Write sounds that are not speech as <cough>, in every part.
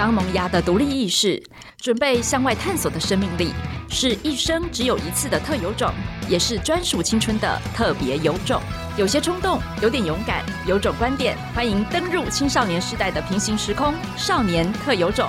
刚萌芽的独立意识，准备向外探索的生命力，是一生只有一次的特有种，也是专属青春的特别有种。有些冲动，有点勇敢，有种观点，欢迎登入青少年时代的平行时空，少年特有种。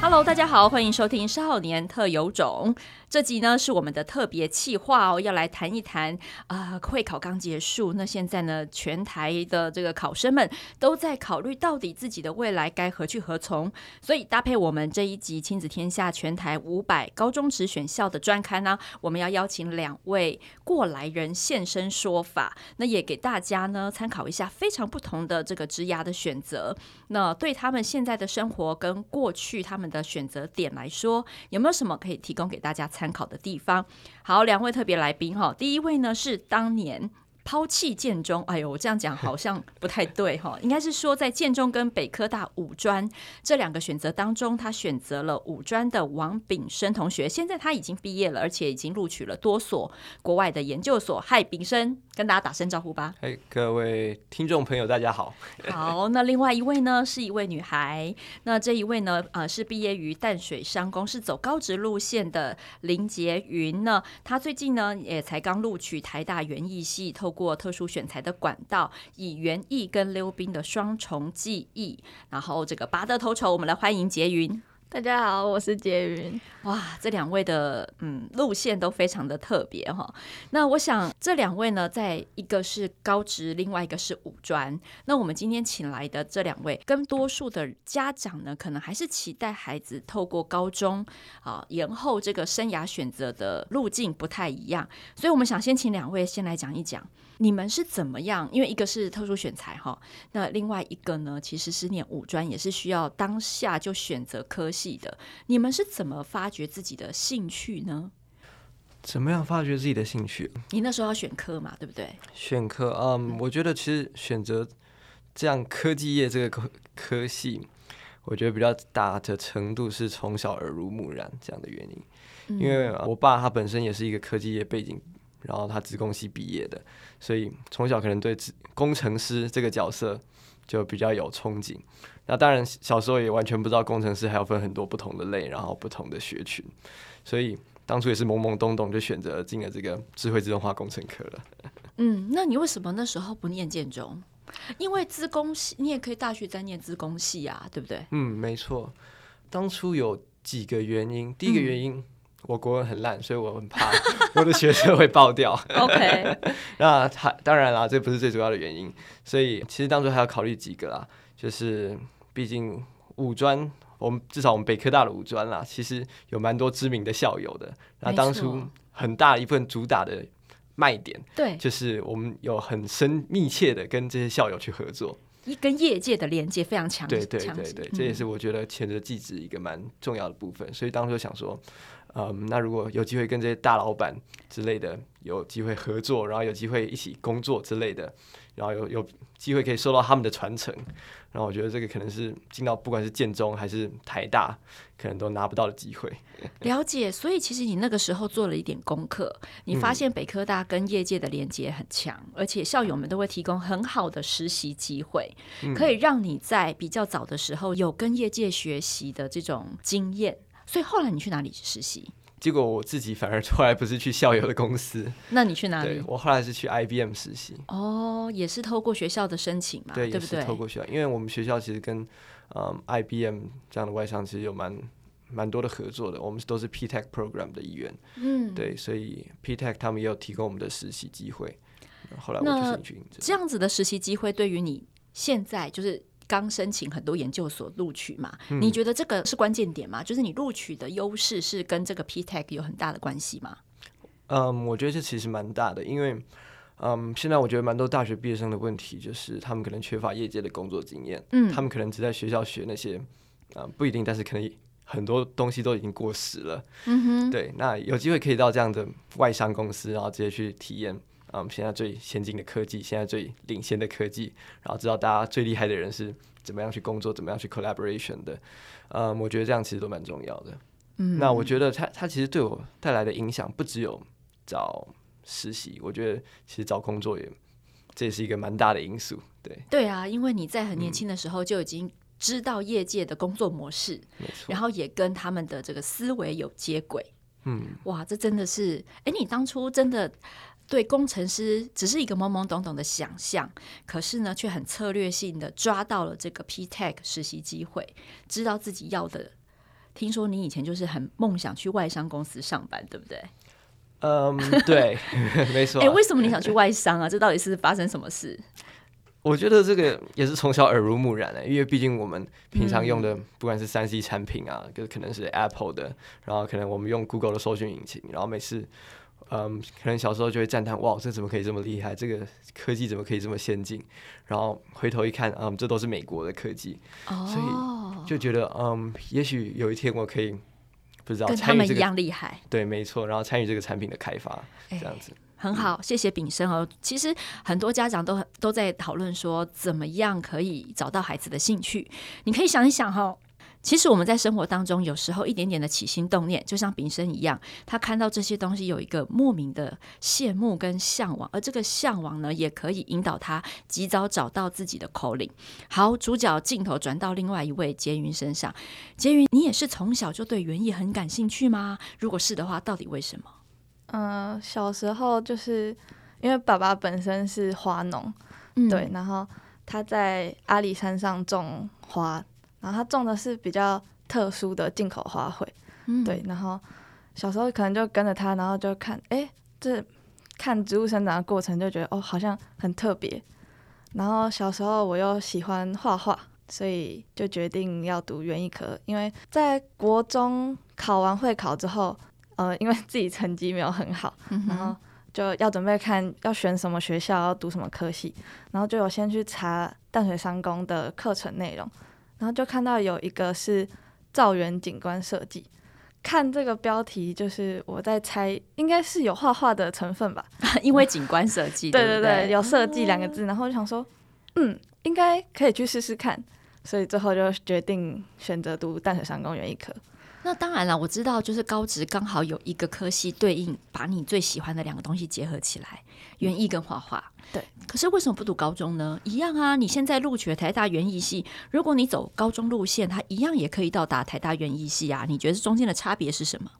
Hello，大家好，欢迎收听《少年特有种》。这集呢是我们的特别企划哦，要来谈一谈啊、会考刚结束，那现在呢，全台的这个考生们都在考虑到底自己的未来该何去何从。所以搭配我们这一集《亲子天下》全台五百高中职选校的专刊呢，我们要邀请两位过来人现身说法，那也给大家呢参考一下非常不同的这个职涯的选择。那对他们现在的生活跟过去他们的选择点来说，有没有什么可以提供给大家参参考的地方？好，两位特别来宾哈，第一位呢是当年。抛弃建中，哎呦，我这样讲好像不太对哈，应该是说在建中跟北科大五专这两个选择当中，他选择了五专的王炳生同学。现在他已经毕业了，而且已经录取了多所国外的研究所。嗨，炳生，跟大家打声招呼吧。嘿，各位听众朋友，大家好。<laughs> 好，那另外一位呢，是一位女孩。那这一位呢，呃，是毕业于淡水商工，是走高职路线的林洁云呢。她最近呢，也才刚录取台大园艺系，透过特殊选材的管道，以园艺跟溜冰的双重技艺，然后这个拔得头筹。我们来欢迎洁云。大家好，我是杰云。哇，这两位的嗯路线都非常的特别哈。那我想这两位呢，在一个是高职，另外一个是五专。那我们今天请来的这两位，跟多数的家长呢，可能还是期待孩子透过高中啊延后这个生涯选择的路径不太一样。所以我们想先请两位先来讲一讲。你们是怎么样？因为一个是特殊选才哈，那另外一个呢，其实是念五专，也是需要当下就选择科的。你们是怎么发掘自己的兴趣呢？怎么样发掘自己的兴趣？你那时候要选科嘛，对不对？选科，嗯，我觉得其实选择这样科技业这个科科系，我觉得比较大的程度是从小耳濡目染这样的原因。因为我爸他本身也是一个科技业背景。然后他职工系毕业的，所以从小可能对工程师这个角色就比较有憧憬。那当然小时候也完全不知道工程师还要分很多不同的类，然后不同的学群，所以当初也是懵懵懂懂就选择进了这个智慧自动化工程科了。嗯，那你为什么那时候不念建中？因为资工系你也可以大学再念资工系啊，对不对？嗯，没错。当初有几个原因，第一个原因。嗯我国文很烂，所以我很怕我的学生会爆掉。OK，<laughs> 那他当然啦，这不是最主要的原因。所以其实当初还要考虑几个啦，就是毕竟五专，我们至少我们北科大的五专啦，其实有蛮多知名的校友的。那当初很大一部分主打的卖点，对，就是我们有很深密切的跟这些校友去合作，一跟业界的连接非常强。对对对对，这也是我觉得前者技职一个蛮重要的部分。所以当初想说。嗯，那如果有机会跟这些大老板之类的有机会合作，然后有机会一起工作之类的，然后有有机会可以受到他们的传承，然后我觉得这个可能是进到不管是建中还是台大，可能都拿不到的机会。<laughs> 了解，所以其实你那个时候做了一点功课，你发现北科大跟业界的连接很强，嗯，而且校友们都会提供很好的实习机会，嗯，可以让你在比较早的时候有跟业界学习的这种经验。所以后来你去哪里实习？结果我自己反而后来不是去校友的公司，那你去哪里？我后来是去 IBM 实习。哦，也是透过学校的申请嘛，对，对不对？透过学校，因为我们学校其实跟嗯 IBM 这样的外商其实有蛮蛮多的合作的，我们都是 P-TECH program 的一员。嗯，对，所以 P-TECH 他们也有提供我们的实习机会。后来我就进去。这样子的实习机会对于你现在就是。刚申请很多研究所录取嘛，嗯，你觉得这个是关键点吗？就是你录取的优势是跟这个 P-TECH 有很大的关系吗？嗯，我觉得这其实蛮大的，因为嗯，现在我觉得蛮多大学毕业生的问题就是他们可能缺乏业界的工作经验，嗯，他们可能只在学校学那些，嗯，不一定，但是可能很多东西都已经过时了，嗯哼，对，那有机会可以到这样的外商公司，然后直接去体验。嗯，现在最先进的科技，现在最领先的科技，然后知道大家最厉害的人是怎么样去工作，怎么样去 collaboration 的。嗯，我觉得这样其实都蛮重要的。嗯，那我觉得他他其实对我带来的影响不只有找实习，我觉得其实找工作也这也是一个蛮大的因素。对对啊，因为你在很年轻的时候就已经知道业界的工作模式，没错，然后也跟他们的这个思维有接轨。嗯，哇，这真的是，哎，你当初真的对工程师只是一个懵懵懂懂的想象，可是呢，却很策略性的抓到了这个 P-TECH 实习机会，知道自己要的。听说你以前就是很梦想去外商公司上班，对不对？嗯，<laughs> 对，没错。哎，为什么你想去外商啊？这到底是发生什么事？我觉得这个也是从小耳濡目染的，因为毕竟我们平常用的不管是三 C 产品啊，就可能是 Apple 的，然后可能我们用 Google 的搜寻引擎，然后每次，嗯，可能小时候就会赞叹，哇，这怎么可以这么厉害？这个科技怎么可以这么先进？然后回头一看，嗯，这都是美国的科技，所以就觉得，嗯，也许有一天我可以不知道这个，跟他们一样厉害，对，没错，然后参与这个产品的开发，这样子。很好，谢谢炳生哦。其实很多家长都都在讨论说，怎么样可以找到孩子的兴趣。你可以想一想哈，其实我们在生活当中，有时候一点点的起心动念，就像炳生一样，他看到这些东西有一个莫名的羡慕跟向往，而这个向往呢，也可以引导他及早找到自己的 calling。好，主角镜头转到另外一位婕云身上，婕云，你也是从小就对园艺很感兴趣吗？如果是的话，到底为什么？嗯、呃，小时候就是因为爸爸本身是花农，嗯、对，然后他在阿里山上种花，然后他种的是比较特殊的进口花卉，嗯、对，然后小时候可能就跟着他，然后就看，哎，这看植物生长的过程，就觉得哦，好像很特别。然后小时候我又喜欢画画，所以就决定要读园艺科，因为在国中考完会考之后。呃，因为自己成绩没有很好，嗯、然后就要准备看要选什么学校，要读什么科系，然后就有先去查淡水商工的课程内容，然后就看到有一个是造园景观设计，看这个标题就是我在猜，应该是有画画的成分吧，<laughs> 因为景观设计，<laughs> 对对对，有设计两个字，然后就想说，嗯，应该可以去试试看，所以最后就决定选择读淡水山公园一科。那当然了，我知道，就是高职刚好有一个科系对应，把你最喜欢的两个东西结合起来，园艺跟画画。对，可是为什么不读高中呢？一样啊，你现在录取了台大园艺系，如果你走高中路线，它一样也可以到达台大园艺系啊。你觉得中间的差别是什么？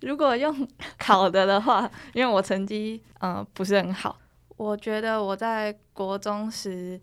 如果用考的的话，因为我成绩嗯、呃、不是很好，我觉得我在国中时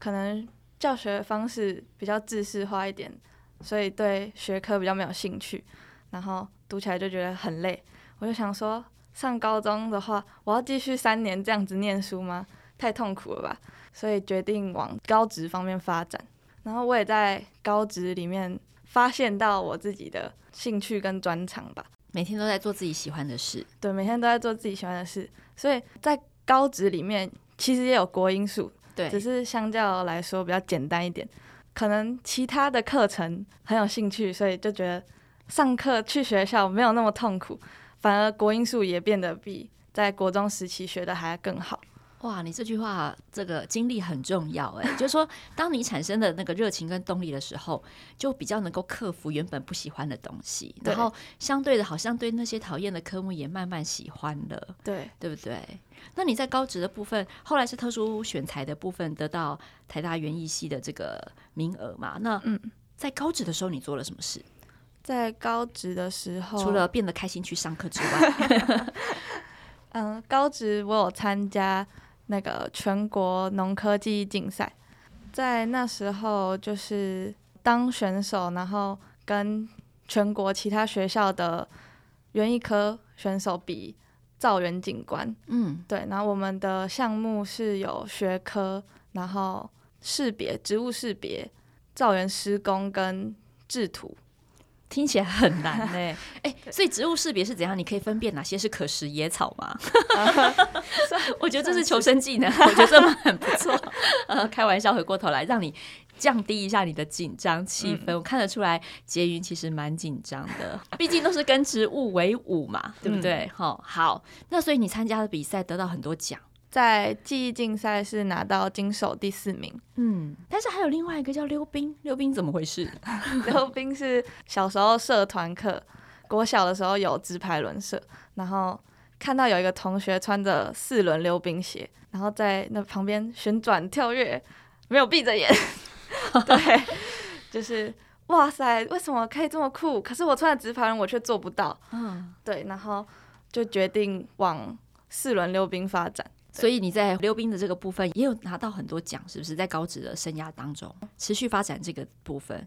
可能教学方式比较制式化一点。所以对学科比较没有兴趣，然后读起来就觉得很累。我就想说，上高中的话，我要继续三年这样子念书吗？太痛苦了吧！所以决定往高职方面发展。然后我也在高职里面发现到我自己的兴趣跟专长吧。每天都在做自己喜欢的事。对，每天都在做自己喜欢的事。所以在高职里面，其实也有国英数，对，只是相较来说比较简单一点。可能其他的课程很有兴趣，所以就觉得上课去学校没有那么痛苦，反而国英数也变得比在国中时期学的还更好。哇，你这句话这个经历很重要哎，<laughs> 就是说，当你产生的那个热情跟动力的时候，就比较能够克服原本不喜欢的东西，然后相对的，好像对那些讨厌的科目也慢慢喜欢了，对，对不对？那你在高职的部分，后来是特殊选材的部分，得到台大园艺系的这个名额嘛？那嗯，在高职的时候你做了什么事？在高职的时候，除了变得开心去上课之外，<laughs> 嗯，高职我有参加。那个全国农科技艺竞赛，在那时候就是当选手，然后跟全国其他学校的园艺科选手比造园景观。嗯，对。然后我们的项目是有学科，然后识别植物识别、造园施工跟制图。听起来很难呢，<laughs> 哎、欸，所以植物识别是怎样？你可以分辨哪些是可食野草吗？<laughs> 我觉得这是求生技能，<laughs> 我觉得这么很不错。呃，开玩笑，回过头来让你降低一下你的紧张气氛。嗯、我看得出来，婕妘其实蛮紧张的，毕竟都是跟植物为伍嘛，对不对？好、嗯，好，那所以你参加的比赛得到很多奖。在记忆竞赛是拿到金手第四名，嗯，但是还有另外一个叫溜冰，溜冰怎么回事？<laughs> 溜冰是小时候社团课，国小的时候有直排轮社，然后看到有一个同学穿着四轮溜冰鞋，然后在那旁边旋转跳跃，没有闭着眼，<laughs> 对，就是哇塞，为什么可以这么酷？可是我穿的直排轮，我却做不到。嗯，对，然后就决定往四轮溜冰发展。所以你在溜冰的这个部分也有拿到很多奖，是不是？在高职的生涯当中，持续发展这个部分，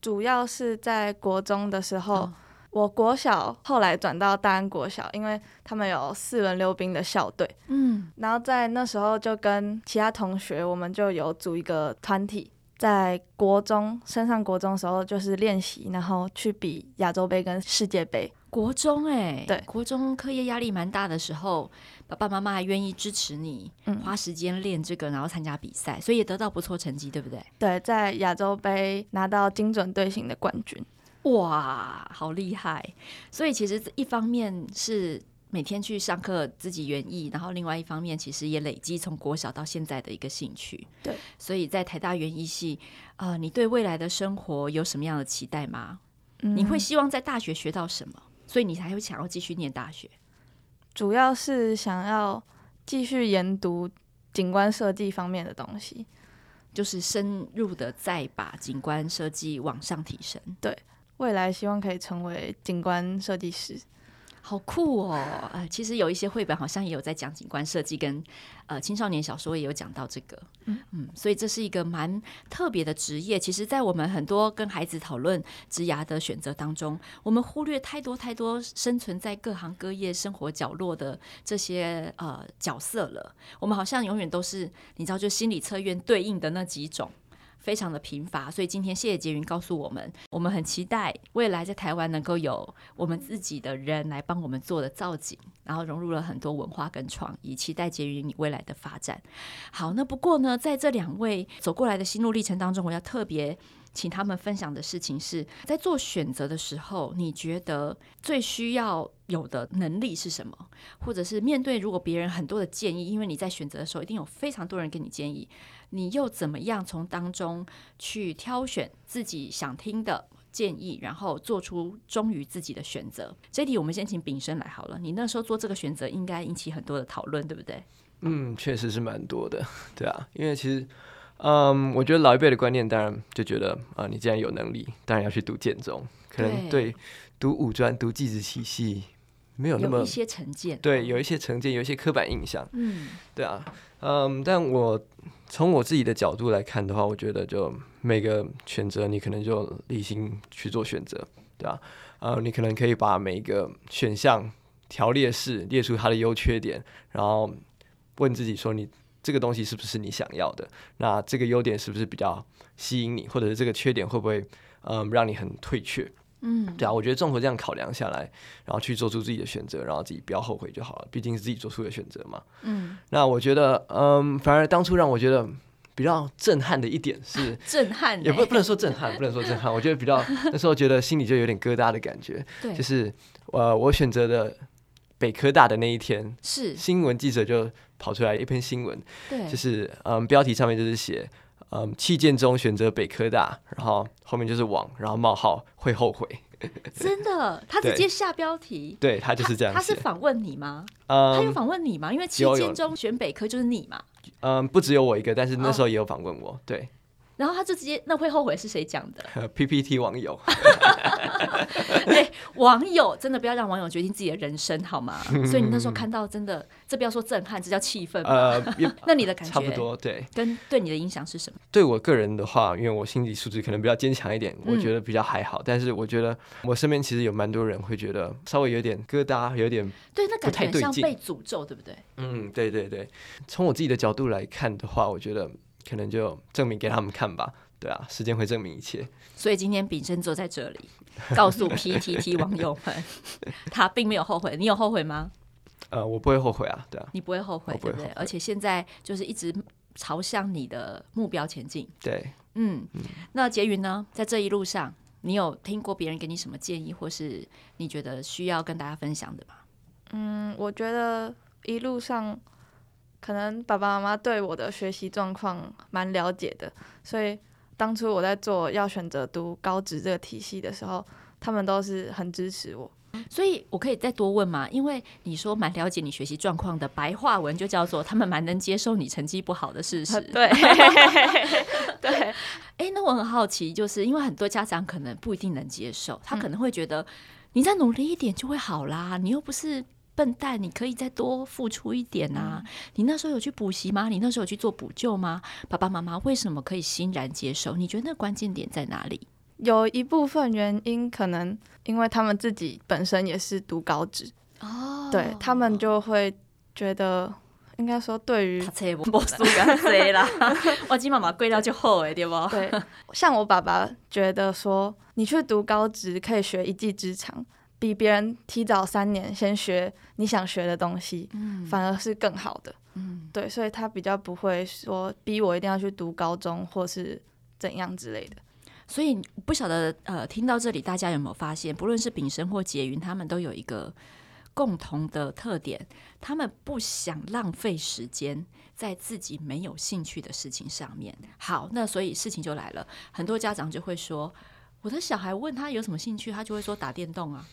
主要是在国中的时候。哦我国小后来转到大安国小，因为他们有四轮溜冰的校队，嗯，然后在那时候就跟其他同学，我们就有组一个团体，在国中升上国中的时候就是练习，然后去比亚洲杯跟世界杯。国中哎、欸，对，国中课业压力蛮大的时候，爸爸妈妈还愿意支持你，嗯，花时间练这个，然后参加比赛，所以也得到不错成绩，对不对？对，在亚洲杯拿到精准队形的冠军。哇，好厉害！所以其实一方面是每天去上课自己园艺，然后另外一方面其实也累积从国小到现在的一个兴趣。对，所以在台大园艺系，呃，你对未来的生活有什么样的期待吗？嗯，你会希望在大学学到什么？所以你才会想要继续念大学？主要是想要继续研读景观设计方面的东西，就是深入的再把景观设计往上提升。对。未来希望可以成为景观设计师，好酷哦！呃，其实有一些绘本好像也有在讲景观设计，跟呃青少年小说也有讲到这个，嗯嗯，所以这是一个蛮特别的职业。其实，在我们很多跟孩子讨论职涯的选择当中，我们忽略太多太多生存在各行各业生活角落的这些呃角色了。我们好像永远都是你知道，就心理测验对应的那几种。非常的贫乏，所以今天谢谢杰云告诉我们，我们很期待未来在台湾能够有我们自己的人来帮我们做的造景，然后融入了很多文化跟创意，期待杰云你未来的发展。好，那不过呢，在这两位走过来的心路历程当中，我要特别请他们分享的事情是在做选择的时候，你觉得最需要有的能力是什么？或者是面对如果别人很多的建议，因为你在选择的时候一定有非常多人给你建议。你又怎么样从当中去挑选自己想听的建议，然后做出忠于自己的选择？这题我们先请秉升来好了。你那时候做这个选择，应该引起很多的讨论，对不对？嗯，确实是蛮多的，对啊。因为其实，嗯，我觉得老一辈的观念，当然就觉得啊、呃，你既然有能力，当然要去读建中，可能对读五专、读技职体系没有那么有一些成见，对，有一些成见，有一些刻板印象，嗯，对啊，嗯，但我。从我自己的角度来看的话，我觉得就每个选择你可能就理性去做选择，对啊？呃，你可能可以把每一个选项条列式列出它的优缺点，然后问自己说，你这个东西是不是你想要的？那这个优点是不是比较吸引你，或者是这个缺点会不会嗯、呃、让你很退却？嗯，对啊，我觉得综合这样考量下来，然后去做出自己的选择，然后自己不要后悔就好了。毕竟是自己做出的选择嘛。嗯，那我觉得，嗯，反而当初让我觉得比较震撼的一点是 <laughs> 震撼、欸，也不不能说震撼，不能说震撼。我觉得比较那时候觉得心里就有点疙瘩的感觉。对，就是呃，我选择的北科大的那一天，是新闻记者就跑出来一篇新闻，对，就是嗯，标题上面就是写。嗯，弃建中选择北科大，然后后面就是网，然后冒号会后悔。<laughs> 真的，他直接下标题，对，对他就是这样。他是访问你吗？嗯，他有访问你吗？因为弃建中选北科就是你嘛。嗯，不只有我一个，但是那时候也有访问我，哦、对。然后他就直接，那会后悔是谁讲的？<laughs> PPT 网友。对，<laughs> 网友真的不要让网友决定自己的人生，好吗？<laughs> 所以你那时候看到，真的，这不要说震撼，这叫气愤。呃，那你的感觉差不多，对。跟对你的影响是什么？对我个人的话，因为我心理素质可能比较坚强一点，我觉得比较还好。嗯、但是我觉得我身边其实有蛮多人会觉得稍微有点疙瘩，有点对，那感觉很像被诅咒，对不对？嗯，对对对。从我自己的角度来看的话，我觉得。可能就证明给他们看吧，<laughs> 对啊，时间会证明一切。所以今天秉升坐在这里，告诉 <laughs> PTT 网友们，<laughs> 他并没有后悔。你有后悔吗？呃，我不会后悔啊，对啊，你不会后悔，对不对？而且现在就是一直朝向你的目标前进。对，嗯，嗯，那杰云呢？在这一路上，你有听过别人给你什么建议，或是你觉得需要跟大家分享的吗？嗯，我觉得一路上。可能爸爸妈妈对我的学习状况蛮了解的，所以当初我在做要选择读高职这个体系的时候，他们都是很支持我。所以我可以再多问吗？因为你说蛮了解你学习状况的，白话文就叫做他们蛮能接受你成绩不好的事实。对，<laughs> 对。哎，那我很好奇，就是因为很多家长可能不一定能接受，他可能会觉得你再努力一点就会好啦，你又不是。笨蛋，你可以再多付出一点啊！嗯、你那时候有去补习吗？你那时候有去做补救吗？爸爸妈妈为什么可以欣然接受？你觉得那关键点在哪里？有一部分原因可能因为他们自己本身也是读高职哦，对他们就会觉得，应该说对于，我金 <laughs> 妈妈贵到就厚哎，对不？对，像我爸爸觉得说，你去读高职可以学一技之长。比别人提早三年先学你想学的东西，嗯，反而是更好的，嗯，对，所以他比较不会说逼我一定要去读高中或是怎样之类的。所以不晓得呃，听到这里大家有没有发现，不论是丙生或杰云，他们都有一个共同的特点，他们不想浪费时间在自己没有兴趣的事情上面。好，那所以事情就来了，很多家长就会说。我的小孩问他有什么兴趣，他就会说打电动啊，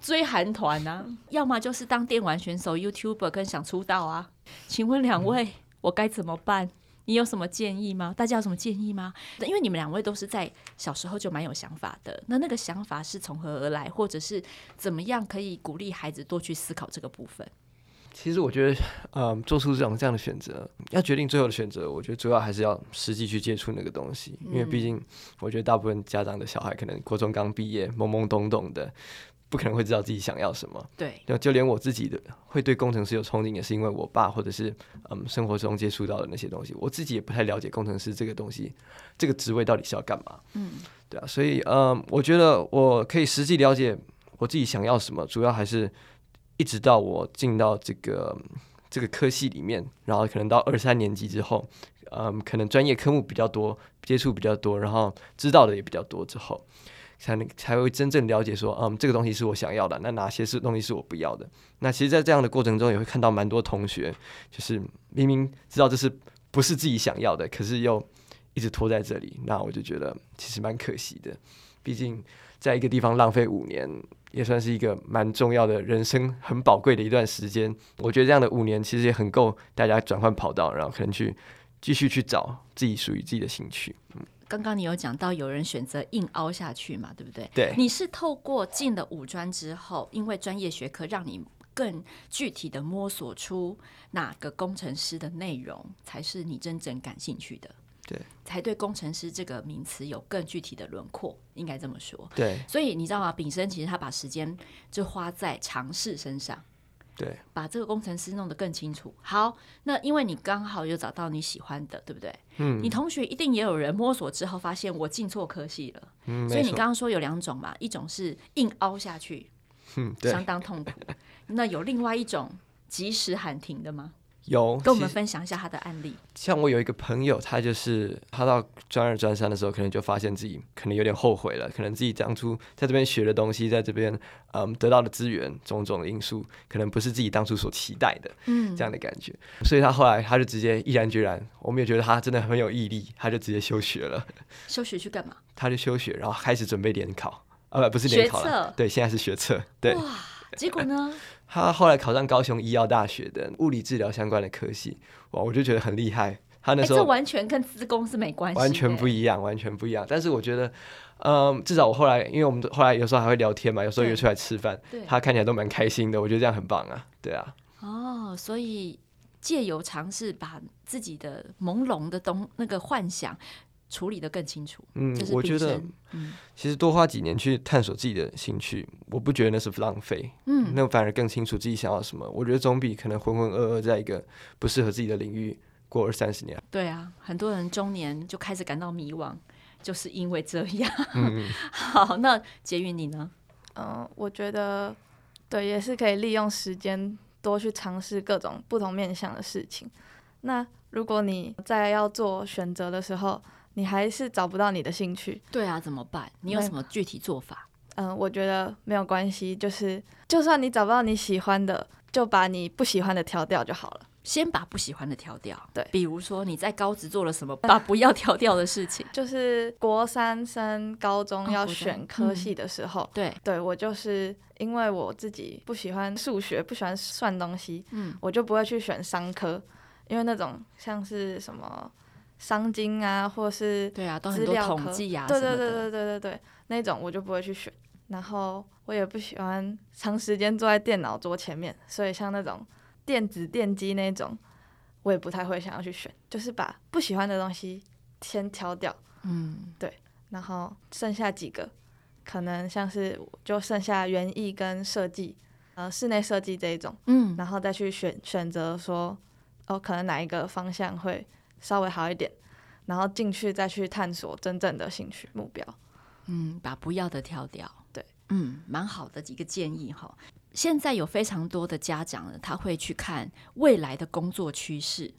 追韩团啊，要么就是当电玩选手、YouTuber，跟想出道啊。请问两位，我该怎么办？你有什么建议吗？大家有什么建议吗？因为你们两位都是在小时候就蛮有想法的，那那个想法是从何而来，或者是怎么样可以鼓励孩子多去思考这个部分？其实我觉得，嗯，做出这种这样的选择，要决定最后的选择，我觉得主要还是要实际去接触那个东西，因为毕竟，我觉得大部分家长的小孩可能国中刚毕业，懵懵懂懂的，不可能会知道自己想要什么。对，就就连我自己的会对工程师有憧憬，也是因为我爸或者是嗯生活中接触到的那些东西，我自己也不太了解工程师这个东西，这个职位到底是要干嘛。嗯，对啊，所以嗯，我觉得我可以实际了解我自己想要什么，主要还是。一直到我进到这个这个科系里面，然后可能到二三年级之后，嗯，可能专业科目比较多，接触比较多，然后知道的也比较多之后，才能才会真正了解说，嗯，这个东西是我想要的，那哪些是东西是我不要的？那其实，在这样的过程中，也会看到蛮多同学，就是明明知道这是不是自己想要的，可是又一直拖在这里，那我就觉得其实蛮可惜的，毕竟在一个地方浪费五年。也算是一个蛮重要的人生，很宝贵的一段时间。我觉得这样的五年其实也很够大家转换跑道，然后可能去继续去找自己属于自己的兴趣。嗯，刚刚你有讲到有人选择硬凹下去嘛，对不对？对。你是透过进了五专之后，因为专业学科让你更具体的摸索出哪个工程师的内容才是你真正感兴趣的。对，才对工程师这个名词有更具体的轮廓，应该这么说。对，所以你知道吗？炳生其实他把时间就花在尝试身上，对，把这个工程师弄得更清楚。好，那因为你刚好又找到你喜欢的，对不对？嗯，你同学一定也有人摸索之后发现我进错科系了，嗯，所以你刚刚说有两种嘛，一种是硬凹下去，嗯，相当痛苦。那有另外一种及时喊停的吗？有跟我们分享一下他的案例。像我有一个朋友，他就是他到专二专三的时候，可能就发现自己可能有点后悔了，可能自己当初在这边学的东西，在这边嗯得到的资源，种种的因素，可能不是自己当初所期待的，嗯，这样的感觉。所以他后来他就直接毅然决然，我们也觉得他真的很有毅力，他就直接休学了。休学去干嘛？他就休学，然后开始准备联考，呃，不是联考了，对，现在是学测，对。哇，结果呢？<laughs> 他后来考上高雄医药大学的物理治疗相关的科系，哇，我就觉得很厉害。他那时候、欸、这完全跟资工是没关系，完全不一样，完全不一样。但是我觉得，嗯，至少我后来，因为我们后来有时候还会聊天嘛，有时候约出来吃饭，他看起来都蛮开心的。我觉得这样很棒啊，对啊。哦，所以借由尝试把自己的朦胧的东那个幻想。处理的更清楚。嗯，我觉得，其实多花几年去探索自己的兴趣，我不觉得那是浪费。嗯，那反而更清楚自己想要什么。我觉得总比可能浑浑噩噩在一个不适合自己的领域过二三十年。对啊，很多人中年就开始感到迷惘，就是因为这样。嗯，<laughs> 好，那杰云你呢？嗯，我觉得对，也是可以利用时间多去尝试各种不同面向的事情。那如果你在要做选择的时候，你还是找不到你的兴趣，对啊，怎么办？你有什么具体做法？嗯，我觉得没有关系，就是就算你找不到你喜欢的，就把你不喜欢的挑掉就好了。先把不喜欢的挑掉。对，比如说你在高职做了什么，<laughs> 把不要挑掉的事情，就是国三升高中要选科系的时候，哦嗯、对，对我就是因为我自己不喜欢数学，不喜欢算东西，嗯，我就不会去选商科，因为那种像是什么商经啊，或是对啊，都很多统计啊，对对对对对对对，那种我就不会去选。然后我也不喜欢长时间坐在电脑桌前面，所以像那种电子电机那种，我也不太会想要去选，就是把不喜欢的东西先挑掉。嗯，对。然后剩下几个，可能像是就剩下园艺跟设计，呃，室内设计这一种。嗯，然后再去选选择说，哦，可能哪一个方向会稍微好一点，然后进去再去探索真正的兴趣目标。嗯，把不要的挑掉。对，嗯，蛮好的几个建议哈。现在有非常多的家长呢，他会去看未来的工作趋势，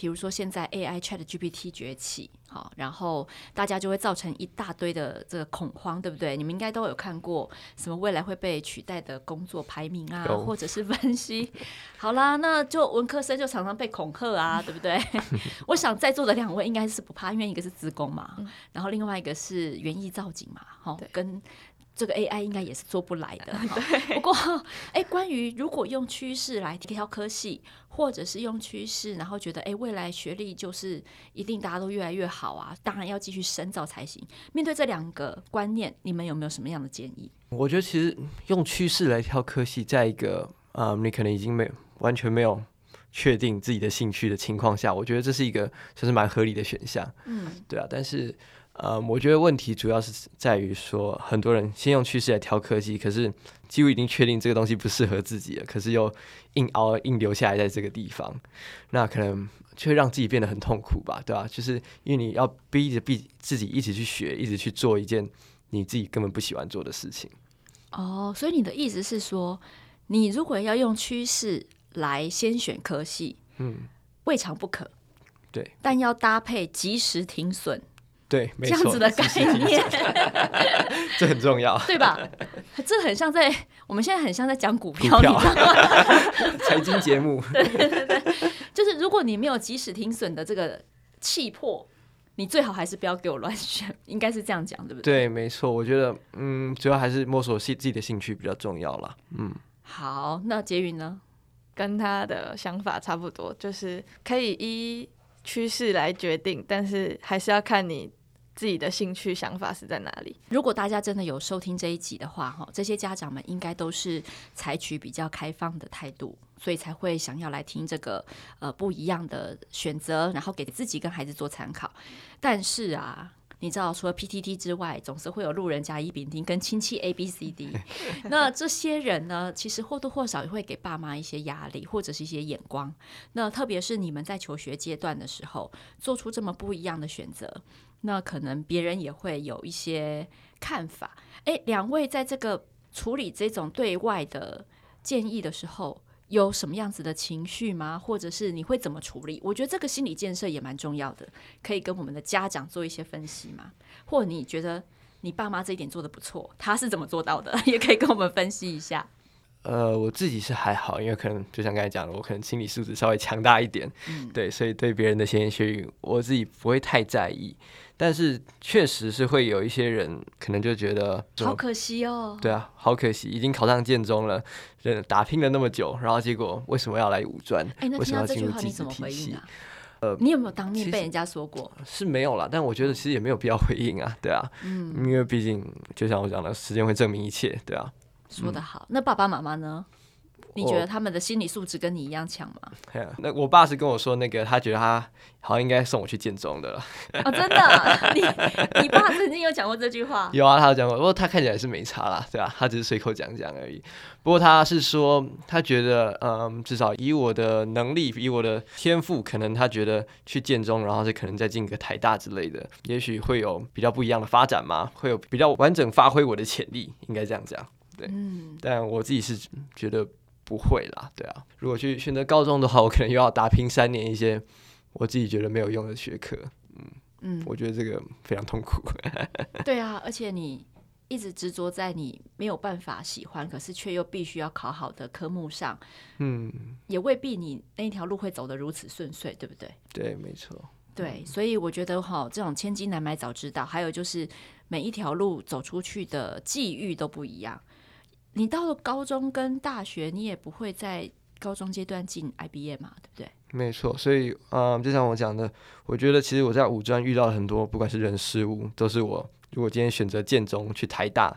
比如说现在 AI ChatGPT 崛起，好，然后大家就会造成一大堆的这个恐慌，对不对？你们应该都有看过什么未来会被取代的工作排名啊，或者是分析。<laughs> 好啦，那就文科生就常常被恐吓啊，<laughs> 对不对？我想在座的两位应该是不怕，因为一个是资工嘛，然后另外一个是园艺造景嘛，好，跟。这个 AI 应该也是做不来的。<laughs> 对。不过，哎，关于如果用趋势来挑科系，或者是用趋势，然后觉得哎，未来学历就是一定大家都越来越好啊，当然要继续深造才行。面对这两个观念，你们有没有什么样的建议？我觉得其实用趋势来挑科系，在一个啊、嗯，你可能已经没有完全没有确定自己的兴趣的情况下，我觉得这是一个就是蛮合理的选项。嗯，对啊，但是。呃，我觉得问题主要是在于说，很多人先用趋势来挑科技，可是几乎已经确定这个东西不适合自己了，可是又硬熬硬留下来在这个地方，那可能就会让自己变得很痛苦吧，对吧？就是因为你要逼着逼自己一直去学，一直去做一件你自己根本不喜欢做的事情。哦，所以你的意思是说，你如果要用趋势来先选科系，嗯，未尝不可，对，但要搭配及时停损。对，没错，这样子的概念，<laughs> 这很重要，对吧？这很像在我们现在很像在讲股票，股票 <laughs> 财经节目。对对对，就是如果你没有及时停损的这个气魄，你最好还是不要给我乱选，应该是这样讲，对不对？对，没错。我觉得，嗯，主要还是摸索自己的兴趣比较重要啦。嗯，好，那杰云呢？跟他的想法差不多，就是可以依趋势来决定，但是还是要看你。自己的兴趣想法是在哪里？如果大家真的有收听这一集的话，哈，这些家长们应该都是采取比较开放的态度，所以才会想要来听这个呃不一样的选择，然后给自己跟孩子做参考。但是啊，<laughs> 你知道，除了 PTT 之外，总是会有路人甲乙丙丁跟亲戚 A B C D。<laughs> 那这些人呢，其实或多或少也会给爸妈一些压力，或者是一些眼光。那特别是你们在求学阶段的时候，做出这么不一样的选择。那可能别人也会有一些看法。诶，两位在这个处理这种对外的建议的时候，有什么样子的情绪吗？或者是你会怎么处理？我觉得这个心理建设也蛮重要的，可以跟我们的家长做一些分析吗？或你觉得你爸妈这一点做得不错，他是怎么做到的？<laughs> 也可以跟我们分析一下。呃，我自己是还好，因为可能就像刚才讲的，我可能心理素质稍微强大一点，嗯，对，所以对别人的闲言闲语，我自己不会太在意。但是确实是会有一些人可能就觉得好可惜哦，对啊，好可惜，已经考上建中了，打拼了那么久，然后结果为什么要来五专？哎，那听到这句话你怎么回应啊？呃，你有没有当面被人家说过？是没有啦，但我觉得其实也没有必要回应啊，对啊，嗯，因为毕竟就像我讲的，时间会证明一切，对啊。说得好，那爸爸妈妈呢？你觉得他们的心理素质跟你一样强吗？对啊，那我爸是跟我说，那个他觉得他好像应该送我去建中的了。哦，真的？<laughs> 你你爸曾经有讲过这句话？<laughs> 有啊，他有讲过。不过他看起来是没差啦，对吧？他只是随口讲讲而已。不过他是说，他觉得，嗯，至少以我的能力，以我的天赋，可能他觉得去建中，然后是可能再进个台大之类的，也许会有比较不一样的发展嘛，会有比较完整发挥我的潜力，应该这样讲。对，嗯，但我自己是觉得。不会啦，对啊，如果去选择高中的话，我可能又要打拼三年一些我自己觉得没有用的学科，嗯嗯，我觉得这个非常痛苦。<laughs> 对啊，而且你一直执着在你没有办法喜欢，可是却又必须要考好的科目上，嗯，也未必你那一条路会走得如此顺遂，对不对？对，没错。对，所以我觉得哈，这种千金难买早知道，还有就是每一条路走出去的际遇都不一样。你到了高中跟大学，你也不会在高中阶段进 IBM 嘛，对不对？没错，所以嗯、呃，就像我讲的，我觉得其实我在五专遇到很多，不管是人事物，都是我如果今天选择建中去台大，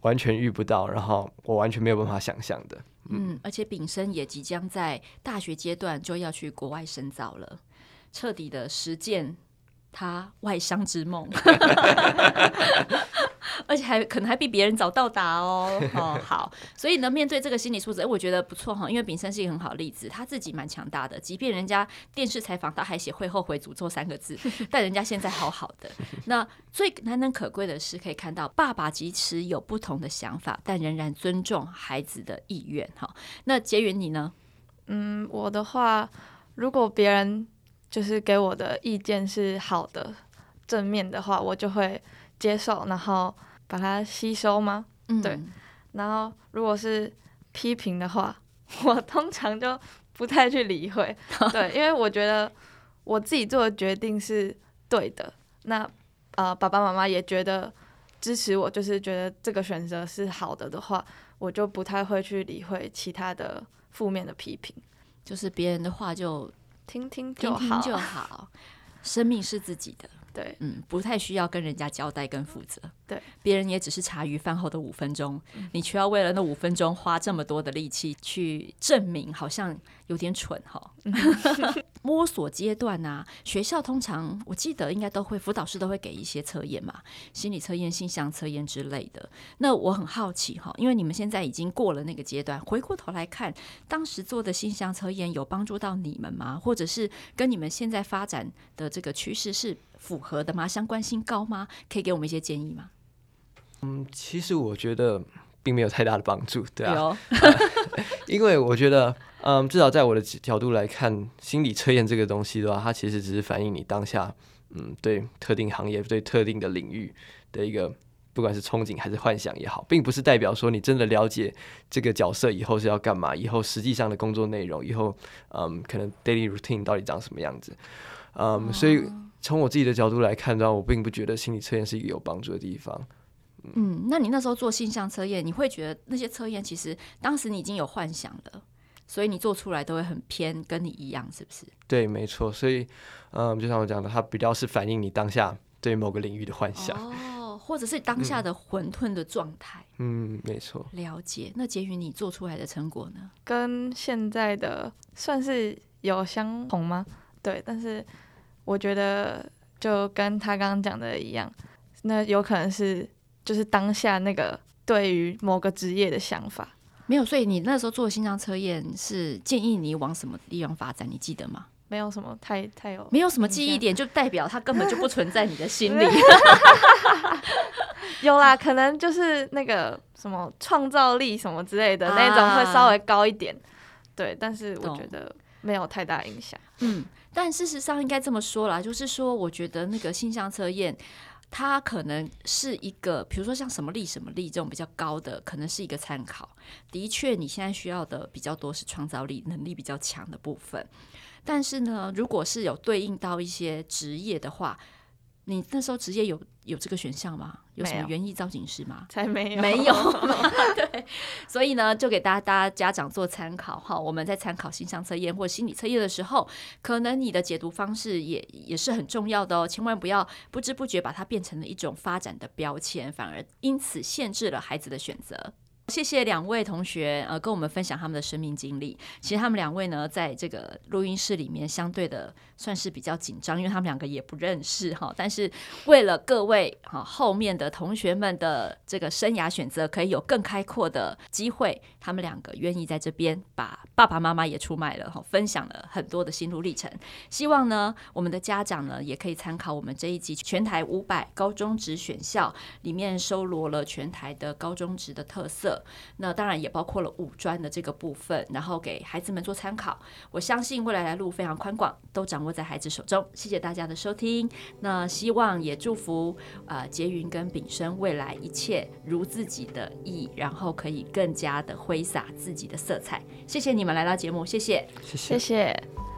完全遇不到，然后我完全没有办法想象的。嗯，而且炳生也即将在大学阶段就要去国外深造了。彻底的实践他外商之梦，<laughs> 而且还可能还比别人早到达哦。哦，好，所以呢，面对这个心理素质，哎，我觉得不错哈。因为炳生是一个很好的例子，他自己蛮强大的，即便人家电视采访他还写会后悔诅咒三个字，但人家现在好好的。那最难能可贵的是，可以看到爸爸即使有不同的想法，但仍然尊重孩子的意愿。哈，那洁云你呢？嗯，我的话，如果别人。就是给我的意见是好的、正面的话，我就会接受，然后把它吸收吗？嗯，对。然后如果是批评的话，<laughs> 我通常就不太去理会。<laughs> 对，因为我觉得我自己做的决定是对的。那呃，爸爸妈妈也觉得支持我，就是觉得这个选择是好的的话，我就不太会去理会其他的负面的批评。就是别人的话就。听听就好，听听就好。生命是自己的，对，嗯，不太需要跟人家交代跟负责。对，别人也只是茶余饭后的五分钟，嗯，你却要为了那五分钟花这么多的力气去证明，好像有点蠢哈。<laughs> 摸索阶段啊，学校通常我记得应该都会辅导师都会给一些测验嘛，心理测验、性向测验之类的。那我很好奇哈，因为你们现在已经过了那个阶段，回过头来看，当时做的性向测验有帮助到你们吗？或者是跟你们现在发展的这个趋势是符合的吗？相关性高吗？可以给我们一些建议吗？嗯，其实我觉得并没有太大的帮助，对啊，有 <laughs> 因为我觉得。嗯，至少在我的角度来看，心理测验这个东西的话，它其实只是反映你当下，嗯，对特定行业、对特定的领域的一个，不管是憧憬还是幻想也好，并不是代表说你真的了解这个角色以后是要干嘛，以后实际上的工作内容，以后，嗯，可能 daily routine 到底长什么样子，嗯，所以从我自己的角度来看的话，我并不觉得心理测验是一个有帮助的地方。嗯，嗯，那你那时候做性向测验，你会觉得那些测验其实当时你已经有幻想了？所以你做出来都会很偏，跟你一样，是不是？对，没错。所以，嗯，就像我讲的，它比较是反映你当下对某个领域的幻想，哦，或者是当下的混沌的状态。嗯，没错。了解。那结于，你做出来的成果呢？跟现在的算是有相同吗？对，但是我觉得就跟他刚刚讲的一样，那有可能是就是当下那个对于某个职业的想法。没有，所以你那时候做的性向测验是建议你往什么地方发展？你记得吗？没有什么太太有，没有什么记忆点，就代表它根本就不存在你的心里。<laughs> 有啦，可能就是那个什么创造力什么之类的、啊、那种会稍微高一点。对，但是我觉得没有太大影响。嗯，但事实上应该这么说啦，就是说，我觉得那个性向测验。它可能是一个，比如说像什么力什么力这种比较高的，可能是一个参考。的确，你现在需要的比较多是创造力能力比较强的部分。但是呢，如果是有对应到一些职业的话，你那时候职业有有这个选项吗？有什么园艺造景师吗？<laughs> 才没有，没有。<laughs> 对，所以呢，就给大家大家家长做参考哈。我们在参考形象测验或心理测验的时候，可能你的解读方式也也是很重要的哦。千万不要不知不觉把它变成了一种发展的标签，反而因此限制了孩子的选择。谢谢两位同学，呃，跟我们分享他们的生命经历。其实他们两位呢，在这个录音室里面，相对的算是比较紧张，因为他们两个也不认识哈。但是为了各位哈后面的同学们的这个生涯选择，可以有更开阔的机会，他们两个愿意在这边把爸爸妈妈也出卖了哈，分享了很多的心路历程。希望呢，我们的家长呢，也可以参考我们这一集全台五百高中职选校里面收罗了全台的高中职的特色。的。那当然也包括了五专的这个部分，然后给孩子们做参考。我相信未来的路非常宽广，都掌握在孩子手中。谢谢大家的收听。那希望也祝福呃杰云跟秉生未来一切如自己的意，然后可以更加的挥洒自己的色彩。谢谢你们来到节目，谢谢，谢谢。谢谢。